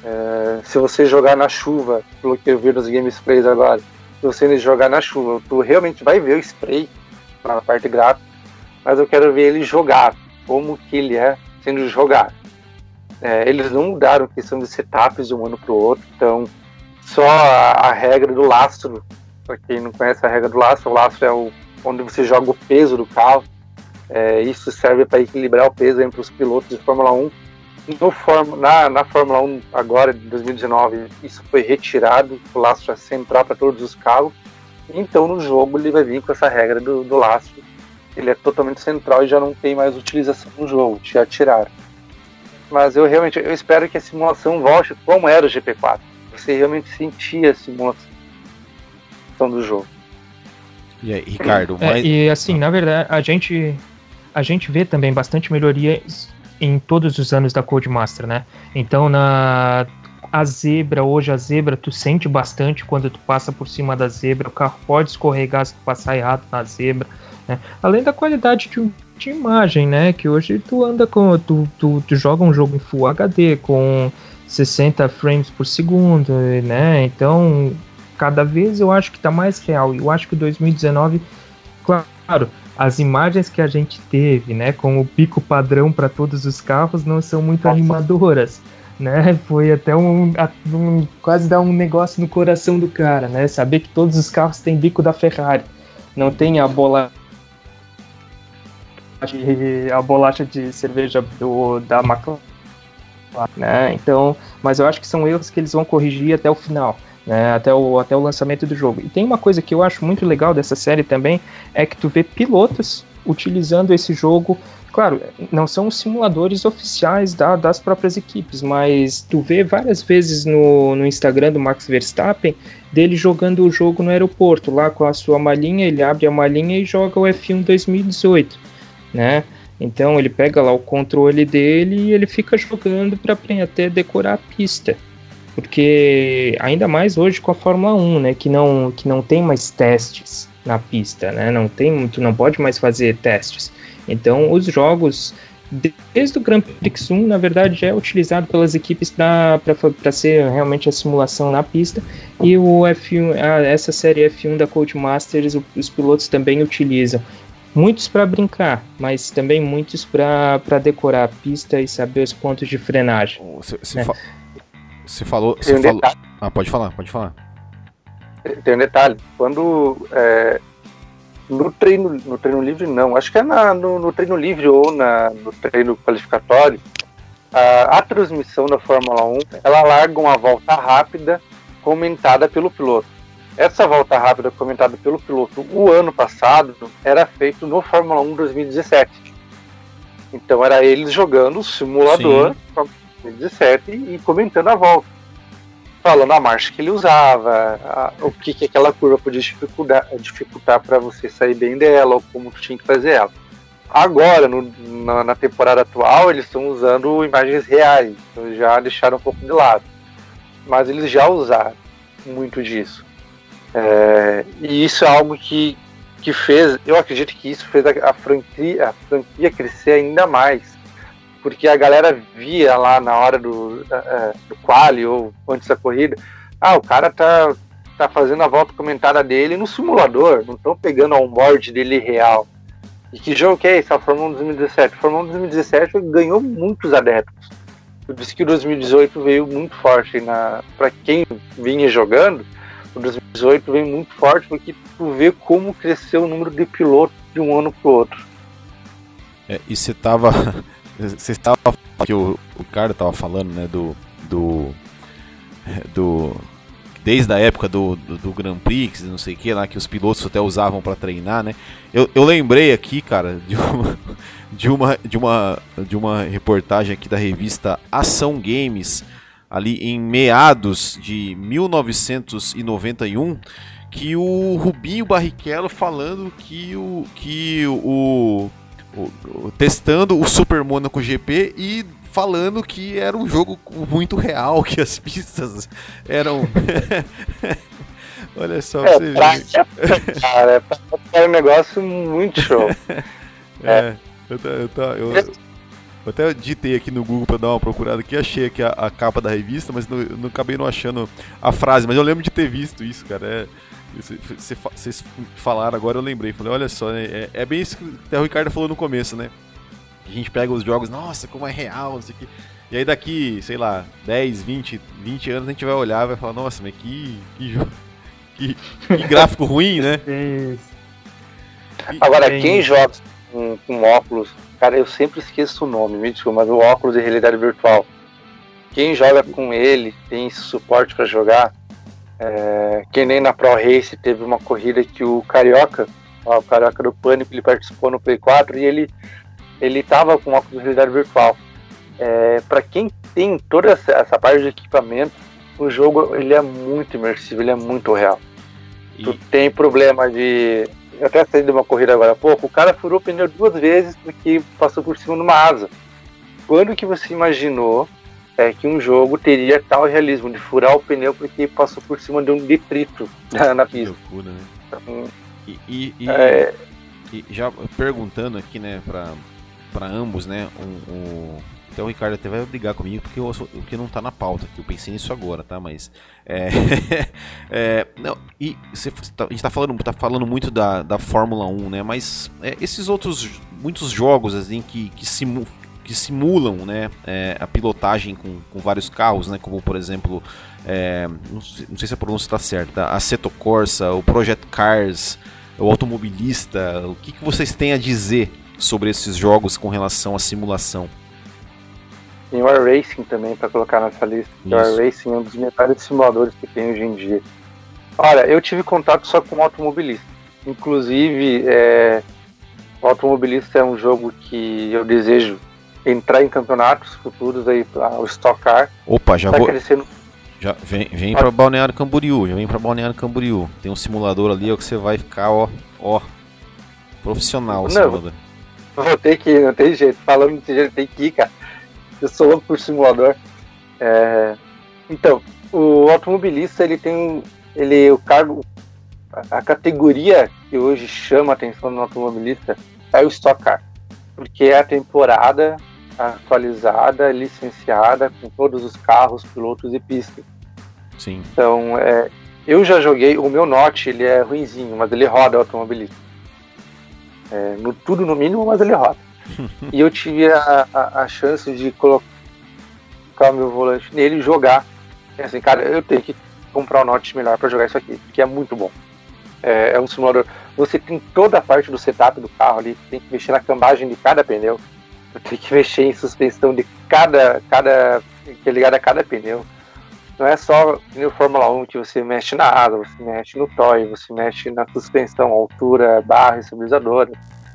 é, se você jogar na chuva, pelo que eu vi nos Game Sprays agora, se você jogar na chuva, tu realmente vai ver o spray na parte gráfica, mas eu quero ver ele jogar, como que ele é sendo jogado. É, eles não mudaram a questão de setups de um ano para o outro, então só a, a, regra do lastro, para quem não conhece a regra do lastro, o lastro é o, onde você joga o peso do carro, é, isso serve para equilibrar o peso entre os pilotos de Fórmula 1 no na, na Fórmula 1 agora de 2019 isso foi retirado, o lastro é central para todos os carros. Então no jogo ele vai vir com essa regra do, do lastro. Ele é totalmente central e já não tem mais utilização no jogo, já tiraram. Mas eu realmente eu espero que a simulação volte como era o GP4. Você realmente sentia a simulação do jogo. E aí, Ricardo, é, e assim, na verdade, a gente a gente vê também bastante melhoria em todos os anos da Codemaster, né? Então na a zebra, hoje a zebra, tu sente bastante quando tu passa por cima da zebra, o carro pode escorregar se tu passar errado na zebra, né? Além da qualidade de, de imagem, né? Que hoje tu anda com. Tu, tu, tu joga um jogo em Full HD com 60 frames por segundo, né? Então, cada vez eu acho que tá mais real. Eu acho que 2019, claro, as imagens que a gente teve, né, com o pico padrão para todos os carros não são muito Nossa. animadoras, né? Foi até um, um, quase dar um negócio no coração do cara, né? Saber que todos os carros têm bico da Ferrari, não tem a bola a bolacha de cerveja do, da McLaren, né? Então, mas eu acho que são erros que eles vão corrigir até o final né, até, o, até o lançamento do jogo. E tem uma coisa que eu acho muito legal dessa série também, é que tu vê pilotos utilizando esse jogo. Claro, não são os simuladores oficiais da, das próprias equipes, mas tu vê várias vezes no, no Instagram do Max Verstappen dele jogando o jogo no aeroporto, lá com a sua malinha, ele abre a malinha e joga o F1 2018, né? Então ele pega lá o controle dele e ele fica jogando para até decorar a pista porque ainda mais hoje com a Fórmula 1, né, que não, que não tem mais testes na pista, né, não tem, tu não pode mais fazer testes. Então, os jogos desde o Grand Prix 1, na verdade, já é utilizado pelas equipes para ser realmente a simulação na pista. E o F1, a, essa série F1 da Codemasters, os pilotos também utilizam. Muitos para brincar, mas também muitos para decorar a pista e saber os pontos de frenagem. Você, você né? Você falou. Você um falou... Ah, pode falar, pode falar. Tem um detalhe. Quando. É, no treino, no treino livre não, acho que é na, no, no treino livre ou na, no treino qualificatório, a, a, transmissão da Fórmula 1 ela larga uma volta rápida comentada pelo piloto. Essa volta rápida comentada pelo piloto o ano passado era feito no Fórmula 1 2017. Então era eles jogando o simulador Sim. 2017 e comentando a volta. Falando a marcha que ele usava, a, o que, que aquela curva podia dificultar, para você sair bem dela, ou como tu tinha que fazer ela. Agora, no, na, na, temporada atual, eles estão usando imagens reais, então já deixaram um pouco de lado. Mas eles já usaram muito disso. É, e isso é algo que, que fez, eu acredito que isso fez a, a, franquia, a franquia crescer ainda mais. Porque a galera via lá na hora do, uh, do quali ou antes da corrida, ah, o cara tá, tá fazendo a volta comentada dele no simulador, não estão pegando a onboard dele real. E que jogo que é esse? A Fórmula 1 2017. A Fórmula 1 2017 ganhou muitos adeptos. Por isso que o 2018 veio muito forte. Para quem vinha jogando, o 2018 veio muito forte porque tu vê como cresceu o número de pilotos de um ano para o outro. É, e você tava. Você estava. que o, o cara tava falando, né? Do. Do. Do desde a época do, do, do Grand Prix, não sei que, lá que os pilotos até usavam para treinar, né? Eu, eu lembrei aqui, cara, de uma, de uma, de uma, de uma reportagem aqui da revista Ação Games, ali em meados de 1991, que o Rubinho Barrichello falando que o que o, o, o testando o Super Monaco GP e falando que era um jogo muito real, que as pistas eram. Olha só, é, você pra, ver. Cara, é um negócio muito show. É, eu, eu, eu, eu, até ditei aqui no Google para dar uma procurada aqui, achei aqui a, a capa da revista, mas não, não acabei não achando a frase, mas eu lembro de ter visto isso, cara. É, vocês falaram agora, eu lembrei. Falei, olha só, né, é, é bem isso que até o Ricardo falou no começo, né? A gente pega os jogos, nossa, como é real, não sei o que. E aí daqui, sei lá, 10, 20, 20 anos a gente vai olhar e vai falar, nossa, mas que, que, que, que gráfico ruim, né? Agora, quem joga com, com, óculos, cara, eu sempre esqueço o nome, me desculpa, mas o óculos de realidade virtual. Quem joga com ele, tem suporte para jogar, é, que nem na Pro Race teve uma corrida que o Carioca, ó, o Carioca do Pânico, ele participou no Play 4 e ele ele estava com óculos de realidade virtual. É, para quem tem toda essa, essa, parte de equipamento, o jogo ele é muito imersivo, ele é muito real. E... Tu tem problema de. Eu até saí de uma corrida agora há pouco, o cara furou o pneu duas vezes porque passou por cima de uma asa. Quando que você imaginou é, que um jogo teria tal realismo de furar o pneu porque passou por cima de um detrito na, na pista? Que loucura, né? Então, e, e, e, é... e já perguntando aqui, né, para para ambos, né? Um, um... Até o Ricardo até vai brigar comigo porque o que não tá na pauta, que eu pensei nisso agora, tá? Mas. É, é, não, e você, tá, a gente tá falando, tá falando muito da, da Fórmula 1, né? Mas é, esses outros. Muitos jogos assim que, que, simu, que simulam né, é, a pilotagem com, com vários carros, né? Como por exemplo. É, não, sei, não, sei, se a pronúncia está certa, a Seto Corsa, o Project Cars, o Automobilista, o que, que vocês têm a dizer sobre esses jogos com relação à simulação. Tem o Racing também para colocar nessa lista. O Racing é um dos melhores simuladores que tem hoje em dia. Olha, eu tive contato só com automobilista. Inclusive, é, o automobilista é um jogo que eu desejo entrar em campeonatos futuros aí para o Stock Car. Opa, já tá vou. Crescendo... Já vem, vem para Balneário Camboriú, já vem para Balneário Camboriú. Tem um simulador ali ó, que você vai ficar ó, ó profissional. Não, simulador. Vou ter que ir, não tem jeito. Falando desse jeito, tem que ir, cara. Eu sou louco por simulador. É... Então, o automobilista, ele tem ele o cargo, a categoria que hoje chama a atenção do automobilista é o Stock Car, porque é a temporada atualizada, licenciada com todos os carros, pilotos e pistas. Sim. Então, é, eu já joguei, o meu Note, ele é ruinzinho, mas ele roda automobilista. É, no, tudo no mínimo, mas ele roda. e eu tive a, a, a, chance de colocar o meu volante nele e jogar. E assim, cara, eu tenho que comprar um Note melhor para jogar isso aqui, que é muito bom. É, é, um simulador. Você tem toda a parte do setup do carro ali, tem que mexer na cambagem de cada pneu, tem que mexer em suspensão de cada, cada que é ligado a cada pneu. Não é só no Fórmula 1 que você mexe na asa, você mexe no toy, você mexe na suspensão, altura, barra, estabilizadora,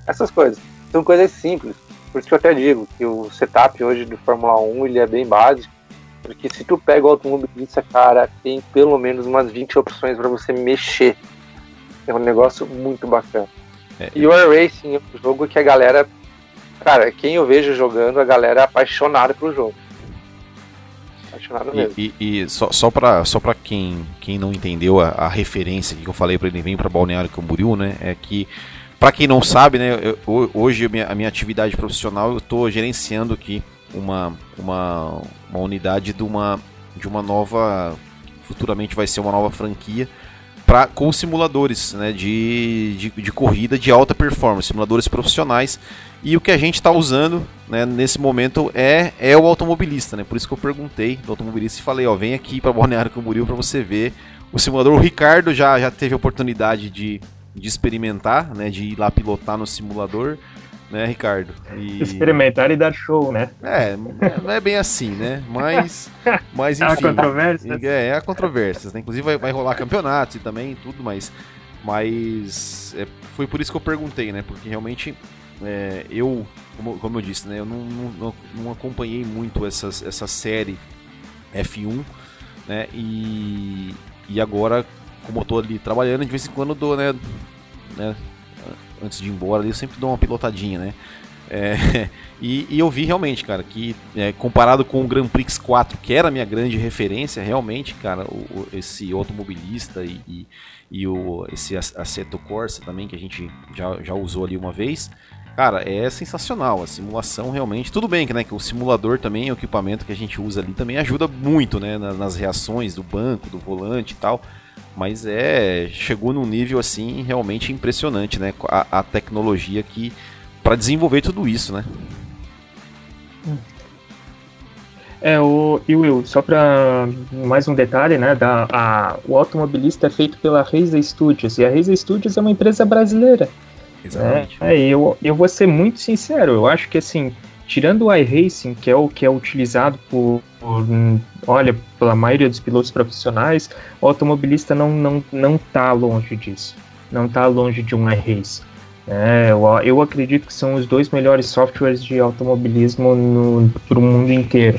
essas coisas. São coisas simples. Por isso que eu até digo que o setup hoje do Fórmula 1 ele é bem básico, porque se tu pega o automobilista, cara, tem pelo menos umas 20 opções para você mexer. É um negócio muito bacana. É. E o Air Racing é um jogo que a galera, cara, quem eu vejo jogando, a galera é apaixonada pelo jogo. Apaixonado mesmo. E, e, e só, só para só pra quem, quem não entendeu a, a referência que eu falei para ele, vem para Balneário Camboriú, né? É que, para quem não sabe, né? Eu, hoje a minha, a minha atividade profissional, eu estou gerenciando aqui uma, uma, uma unidade de uma, de uma nova. Futuramente vai ser uma nova franquia pra, com simuladores né, de, de, de, corrida de alta performance, simuladores profissionais. E o que a gente está usando né, nesse momento é, é o automobilista, né? Por isso que eu perguntei do automobilista e falei, ó, vem aqui para Balneário Camboriú para você ver o simulador. O Ricardo já, já teve a oportunidade de, de experimentar, né, de ir lá pilotar no simulador né, Ricardo? E... Experimentar e dar show, né? É, não é bem assim, né? Mas, mas enfim. Há controvérsias. É, é, há controvérsias, né? Inclusive vai, vai rolar campeonatos e também tudo, mas, mas é, foi por isso que eu perguntei, né? Porque realmente é, eu, como, como eu disse, né? Eu não, não, não acompanhei muito essas, essa série F1, né? E, e agora, como eu tô ali trabalhando, de vez em quando eu dou, né? né antes de ir embora, eu sempre dou uma pilotadinha, né? É, e, e, eu vi realmente, cara, que é, comparado com o Grand Prix 4, que era a minha grande referência, realmente, cara, o, o, esse automobilista e, e, e, o, esse Assetto Corsa também, que a gente já, já usou ali uma vez, cara, é sensacional. A simulação realmente. Tudo bem que, né, que o simulador também, o equipamento que a gente usa ali também ajuda muito, né, nas reações do banco, do volante e tal. Mas é. Chegou num nível assim realmente impressionante, né? A, a tecnologia que. para desenvolver tudo isso, né? É, o, e Will, só para mais um detalhe, né? Da, a, o automobilista é feito pela Reisa Studios, e a Reisa Studios é uma empresa brasileira. Exatamente. É, é, eu, eu vou ser muito sincero, eu acho que assim, tirando o iRacing, que é o que é utilizado por, por, olha, pela maioria dos pilotos profissionais, o automobilista não não não está longe disso, não está longe de um iRacing. É, eu, eu, acredito que são os dois melhores softwares de automobilismo para o mundo inteiro.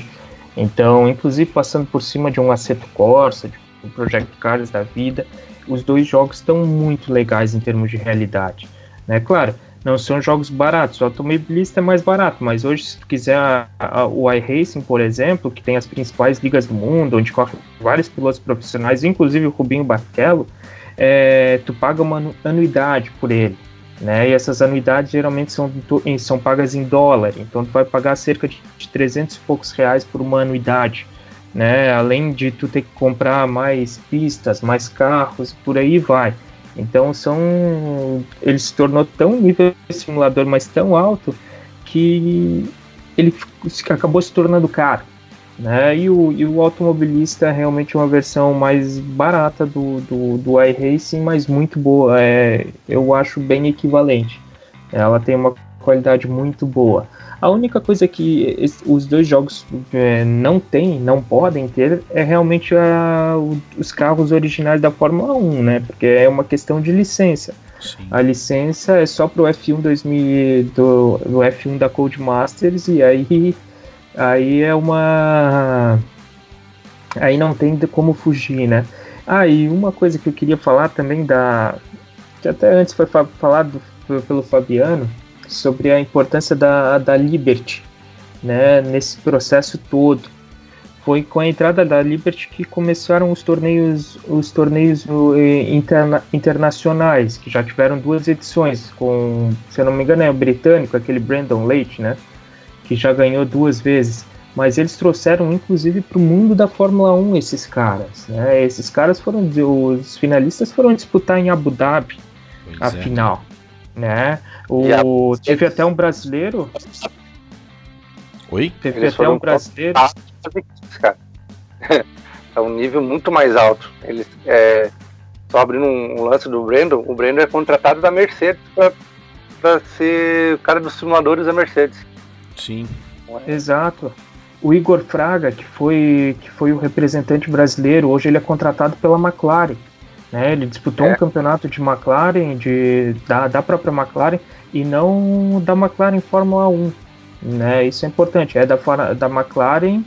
Então, inclusive passando por cima de um Assetto Corsa, de um Project Cars da vida, os dois jogos estão muito legais em termos de realidade. Né? Claro, não são jogos baratos. O automobilista é mais barato, mas hoje, se tu quiser a, a, o iRacing, por exemplo, que tem as principais ligas do mundo, onde correm vários pilotos profissionais, inclusive o Rubinho Barrichello, é, tu paga uma anuidade por ele. Né? E essas anuidades geralmente são, são pagas em dólar, então tu vai pagar cerca de 300 e poucos reais por uma anuidade. Né? Além de tu ter que comprar mais pistas, mais carros, por aí vai. Então são. Ele se tornou tão nível simulador, mas tão alto, que ele acabou se tornando caro. Né? E, o, e o automobilista é realmente uma versão mais barata do, do, do iRacing, mas muito boa. É, eu acho bem equivalente. Ela tem uma qualidade muito boa. A única coisa que os dois jogos é, não têm, não podem ter, é realmente a, os carros originais da Fórmula 1, né? Porque é uma questão de licença. Sim. A licença é só pro F1 2000, do, do F1 da Codemasters e aí aí é uma aí não tem como fugir, né? Ah, e uma coisa que eu queria falar também da que até antes foi falado pelo Fabiano, sobre a importância da, da Liberty né, nesse processo todo. Foi com a entrada da Liberty que começaram os torneios, os torneios eh, interna, internacionais, que já tiveram duas edições, com, se eu não me engano, é o britânico, aquele Brandon Leite, né, que já ganhou duas vezes. Mas eles trouxeram inclusive para o mundo da Fórmula 1 esses caras. Né? Esses caras foram, os finalistas foram disputar em Abu Dhabi pois a é. final né? O, teve até um brasileiro. Oi? Teve Eles até um brasileiro. É um nível muito mais alto. Eles é, só abrindo um, lance do Brandon, o Brandon é contratado da Mercedes para ser o cara dos simuladores da Mercedes. Sim. É? Exato. O Igor Fraga, que foi, que foi o representante brasileiro, hoje ele é contratado pela McLaren. Né? Ele disputou é. um campeonato de McLaren, de, da, da própria McLaren, e não da McLaren Fórmula 1. Né? Isso é importante, é da, da McLaren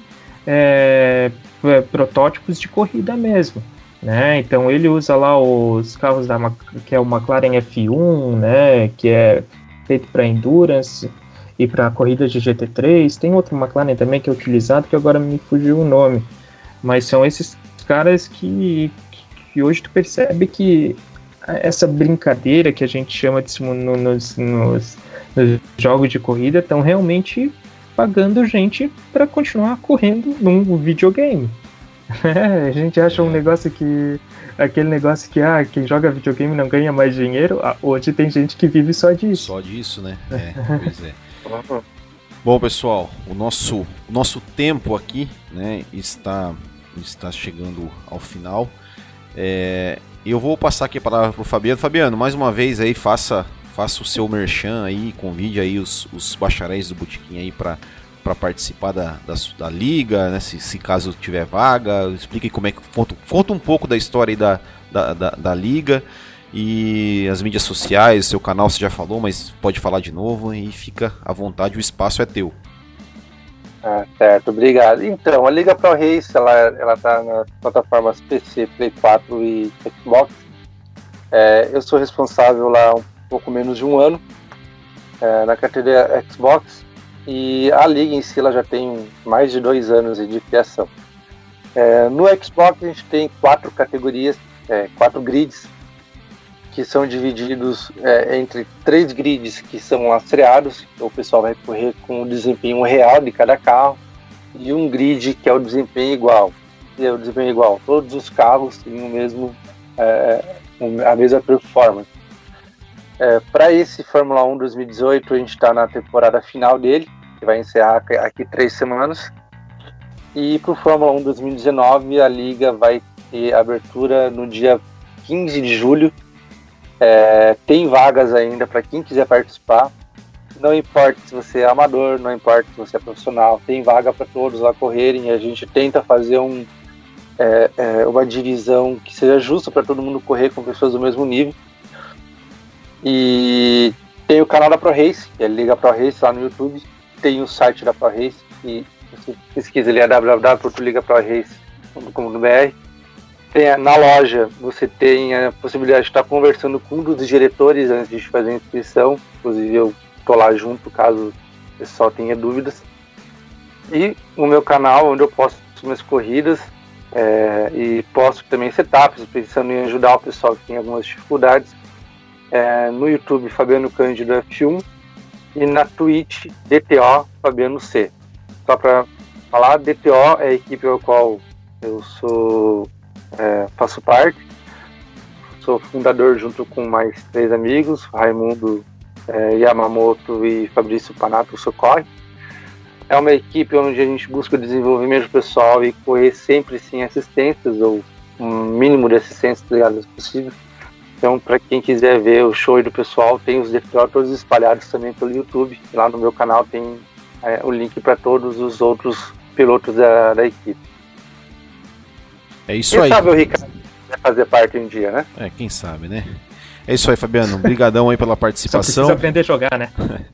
é, é, protótipos de corrida mesmo. Né? Então ele usa lá os carros da que é o McLaren F1, né? que é feito para endurance. e para corridas de GT3. Tem outro McLaren também que é utilizado que agora me fugiu o nome. Mas são esses caras que, que hoje tu percebe que essa brincadeira que a gente chama de no, nos, nos, nos jogos de corrida estão realmente pagando gente para continuar correndo num videogame. É, a gente acha um negócio que. Aquele negócio que ah, quem joga videogame não ganha mais dinheiro. Ah, hoje tem gente que vive só disso. Só disso, né? É, pois é. Bom, pessoal, o nosso, o nosso tempo aqui né, está, está chegando ao final. É, eu vou passar aqui a palavra para o Fabiano. Fabiano, mais uma vez aí, faça, faça o seu merchan aí, convide aí os, os bacharéis do Botequim aí para para participar da, da, da, liga, né? Se, se, caso tiver vaga, explique como é que. Conta, conta um pouco da história da, da, da, da, liga e as mídias sociais, seu canal você já falou, mas pode falar de novo e fica à vontade, o espaço é teu. Ah, certo, obrigado. Então, a Liga Pro Race, ela, ela tá nas plataformas PC, Play 4 e Xbox. É, eu sou responsável lá um pouco menos de um ano é, na carteira Xbox e a liga em si ela já tem mais de dois anos de criação. É, no Xbox a gente tem quatro categorias, é, quatro grids, que são divididos é, entre três grids que são lastreados, o pessoal vai correr com o desempenho real de cada carro, e um grid que é o desempenho igual. E é o desempenho igual, todos os carros têm o mesmo, é, a mesma performance. É, para esse Fórmula 1 2018, a gente está na temporada final dele, que vai encerrar aqui três semanas. E para o Fórmula 1 2019, a liga vai ter abertura no dia 15 de julho. É, tem vagas ainda para quem quiser participar. Não importa se você é amador, não importa se você é profissional, tem vaga para todos lá correrem. A gente tenta fazer um, é, é, uma divisão que seja justa para todo mundo correr com pessoas do mesmo nível. E tem o canal da Pro Race, que é Liga Pro Race lá no YouTube. Tem o site da Pro Race, que você pesquisa ali é www.ligaprorace.com.br. Tem, na loja você tem a possibilidade de estar conversando com um dos diretores antes de fazer a inscrição. Inclusive eu tô lá junto caso o pessoal tenha dúvidas. E o meu canal, onde eu posto minhas corridas é, e posto também setups, pensando em ajudar o pessoal que tem algumas dificuldades é, no YouTube Fabiano Cândido F1 e na Twitch DTO Fabiano C. Só para falar, DTO é a equipe ao qual eu sou é, faço parte. Sou fundador junto com mais três amigos, Raimundo é, Yamamoto e Fabrício Panato Socorre. É uma equipe onde a gente busca desenvolvimento pessoal e correr sempre sem assistências ou um mínimo de assistências ligadas possível então, para quem quiser ver o show do pessoal, tem os DFO todos espalhados também pelo YouTube. Lá no meu canal tem é, o link para todos os outros pilotos da, da equipe. É isso quem aí. Quem sabe o Ricardo vai fazer parte um dia, né? É, quem sabe, né? É isso aí, Fabiano. Obrigadão aí pela participação. Só aprender a jogar, né?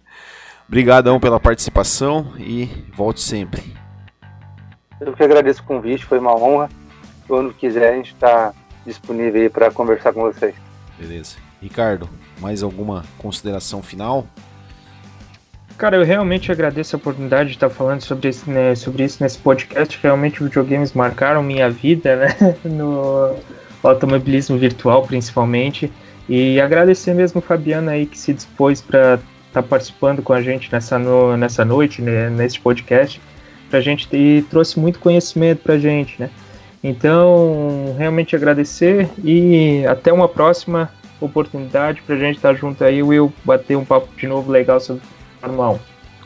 Obrigadão pela participação e volte sempre. Eu que agradeço o convite, foi uma honra. Quando quiser, a gente está disponível aí para conversar com vocês. Beleza. Ricardo, mais alguma consideração final? Cara, eu realmente agradeço a oportunidade de estar falando sobre, esse, né, sobre isso nesse podcast. Realmente, videogames marcaram minha vida, né? No automobilismo virtual, principalmente. E agradecer mesmo o Fabiano aí que se dispôs para estar tá participando com a gente nessa, no, nessa noite, né, nesse podcast, pra gente e trouxe muito conhecimento pra gente, né? Então, realmente agradecer e até uma próxima oportunidade para a gente estar tá junto aí, Will, bater um papo de novo legal sobre 1.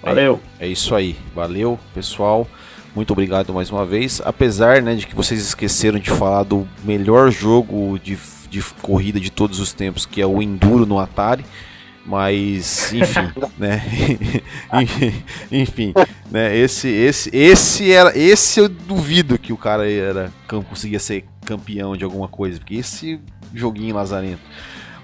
Valeu! É, é isso aí, valeu pessoal. Muito obrigado mais uma vez. Apesar né, de que vocês esqueceram de falar do melhor jogo de, de corrida de todos os tempos, que é o Enduro no Atari. Mas, enfim, né? enfim, né? Esse, esse, esse era, esse eu duvido que o cara era conseguia ser campeão de alguma coisa, porque esse joguinho lazarento.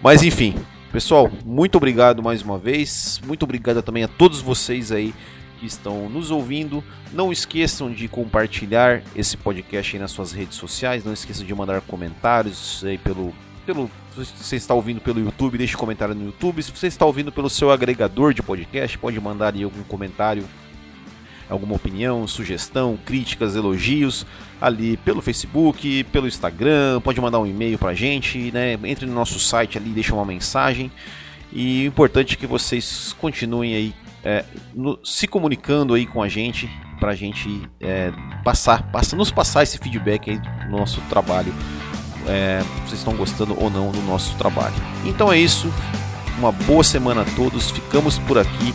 Mas enfim, pessoal, muito obrigado mais uma vez. Muito obrigado também a todos vocês aí que estão nos ouvindo. Não esqueçam de compartilhar esse podcast nas suas redes sociais. Não esqueçam de mandar comentários aí pelo pelo Se você está ouvindo pelo YouTube, deixe um comentário no YouTube. Se você está ouvindo pelo seu agregador de podcast, pode mandar aí algum comentário, alguma opinião, sugestão, críticas, elogios ali pelo Facebook, pelo Instagram. Pode mandar um e-mail pra gente, né? Entre no nosso site ali, deixa uma mensagem. E o importante é que vocês continuem aí é, no, se comunicando aí com a gente para a gente é, passar, passa, nos passar esse feedback aí do nosso trabalho. É, vocês estão gostando ou não do nosso trabalho. Então é isso. Uma boa semana a todos. Ficamos por aqui